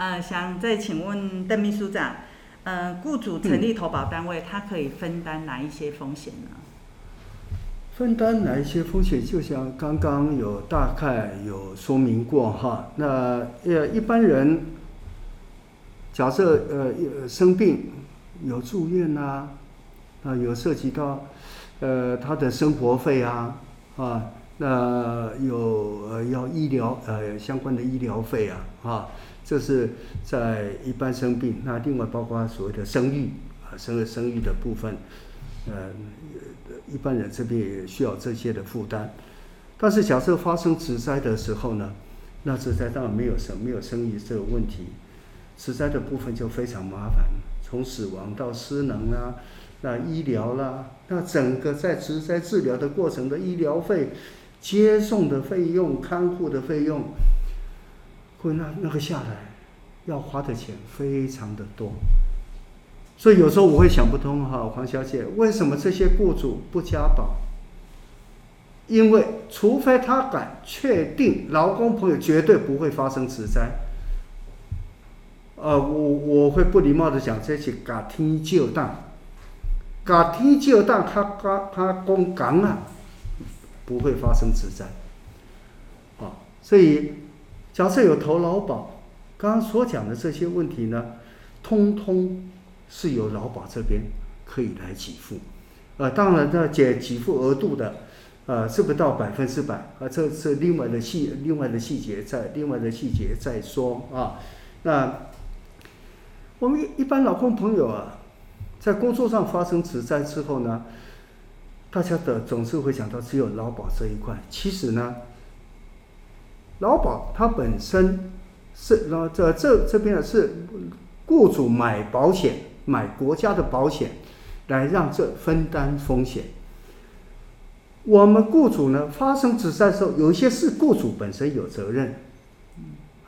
呃，想再请问邓秘书长，呃，雇主成立投保单位，他可以分担哪一些风险呢？分担哪一些风险？就像刚刚有大概有说明过哈。那呃，一般人假设呃生病有住院呐，啊有涉及到呃他的生活费啊啊，那有呃要医疗呃相关的医疗费啊啊，这是在一般生病。那另外包括所谓的生育啊生生育的部分，呃。一般人这边也需要这些的负担，但是假设发生职灾的时候呢，那职灾当然没有生没有生育这个问题，职灾的部分就非常麻烦，从死亡到失能啊，那医疗啦，那整个在职灾治疗的过程的医疗费、接送的费用、看护的费用，会那那个下来要花的钱非常的多。所以有时候我会想不通哈，黄小姐，为什么这些雇主不加保？因为除非他敢确定劳工朋友绝对不会发生职灾，呃，我我会不礼貌的讲这些假天就当，假天就当他他他公讲啊，不会发生职灾，啊，所以假设有投劳保，刚刚所讲的这些问题呢，通通。是由劳保这边可以来给付，呃，当然呢，减给付额度的，呃，是不到百分之百？啊、这是另外的细，另外的细节在，另外的细节再说啊。那我们一般劳工朋友啊，在工作上发生职灾之后呢，大家的总是会想到只有劳保这一块。其实呢，劳保它本身是呃这这这边呢是雇主买保险。买国家的保险，来让这分担风险。我们雇主呢，发生职灾的时候，有一些是雇主本身有责任。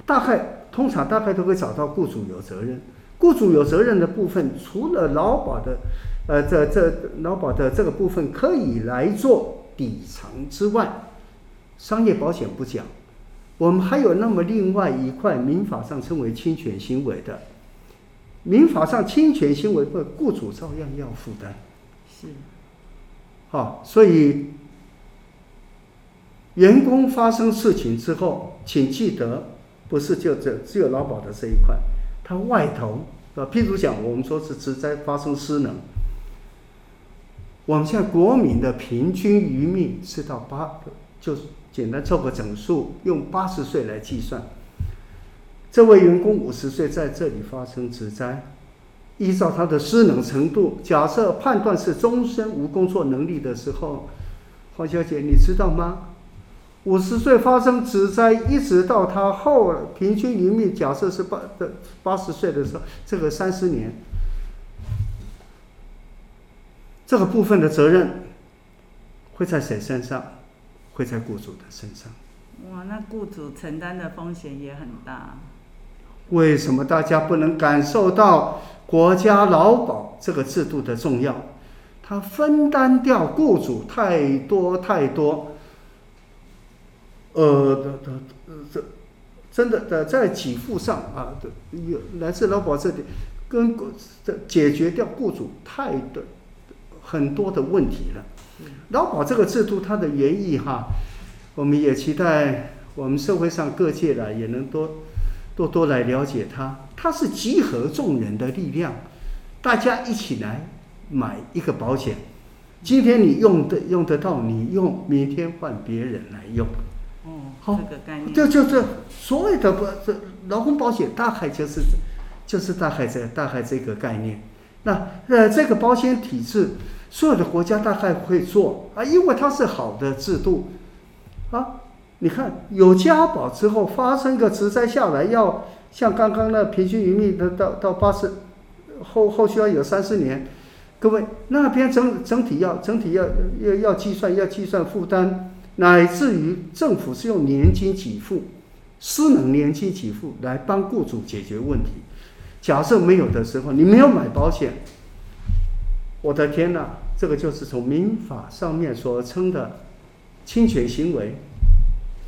大概通常大概都会找到雇主有责任。雇主有责任的部分，除了劳保的，呃，这这劳保的这个部分可以来做抵偿之外，商业保险不讲。我们还有那么另外一块民法上称为侵权行为的。民法上侵权行为，或雇主照样要负担。是，好，所以员工发生事情之后，请记得，不是就只只有劳保的这一块，它外头啊，譬如讲，我们说是职灾发生失能，我们现在国民的平均余命是到八，就简单凑个整数，用八十岁来计算。这位员工五十岁在这里发生职灾，依照他的失能程度，假设判断是终身无工作能力的时候，黄小姐，你知道吗？五十岁发生职灾，一直到他后平均余命，假设是八的八十岁的时候，这个三十年，这个部分的责任会在谁身上？会在雇主的身上。哇，那雇主承担的风险也很大。为什么大家不能感受到国家劳保这个制度的重要？它分担掉雇主太多太多，呃的的这真的的在给付上啊的有来自劳保这里，跟这解决掉雇主太的很多的问题了。劳保这个制度它的原意哈，我们也期待我们社会上各界的也能多。多多来了解它，它是集合众人的力量，大家一起来买一个保险。今天你用的用得到，你用，明天换别人来用。哦，好，这个概念。就就这所谓的不这劳工保险，大概就是就是大概这大概这个概念。那呃，这个保险体制，所有的国家大概会做啊，因为它是好的制度啊。你看，有加保之后发生个职灾下来，要像刚刚那平均余命的到到八十，后后续要有三十年，各位那边整整体要整体要要要计算要计算负担，乃至于政府是用年金给付，私能年金给付来帮雇主解决问题。假设没有的时候，你没有买保险，我的天哪，这个就是从民法上面所称的侵权行为。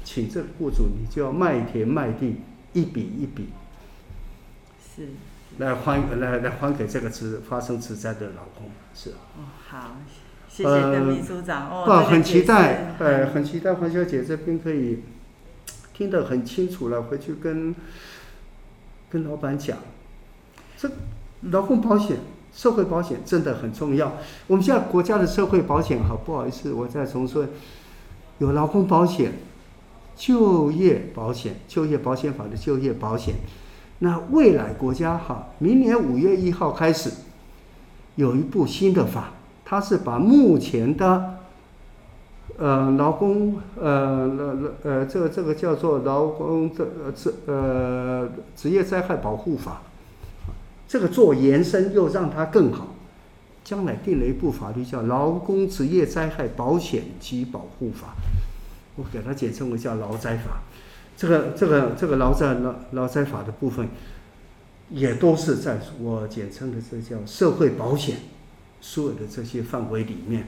请这个雇主，你就要卖田卖地，一笔一笔。是来还来来还给这个职发生职灾的老公是。哦，好，谢谢邓秘书长、呃、哦。很期待，呃，很期待黄小姐这边可以听得很清楚了，回去跟跟老板讲，这劳工保险、社会保险真的很重要。我们现在国家的社会保险，好不好意思，我再重申，有劳工保险。就业保险，就业保险法的就业保险，那未来国家哈，明年五月一号开始，有一部新的法，它是把目前的，呃，劳工，呃，呃，呃，这个这个叫做劳工这职呃职业灾害保护法，这个做延伸又让它更好，将来定了一部法律叫劳工职业灾害保险及保护法。我给它简称为叫劳灾法，这个这个这个劳灾劳劳灾法的部分，也都是在我简称的这叫社会保险所有的这些范围里面。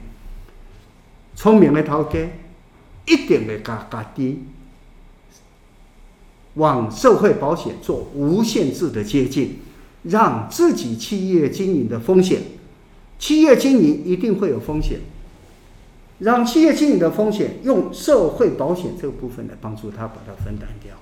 聪明的头家一定会加加低，往社会保险做无限制的接近，让自己企业经营的风险，企业经营一定会有风险。让企业经营的风险用社会保险这个部分来帮助他把它分担掉。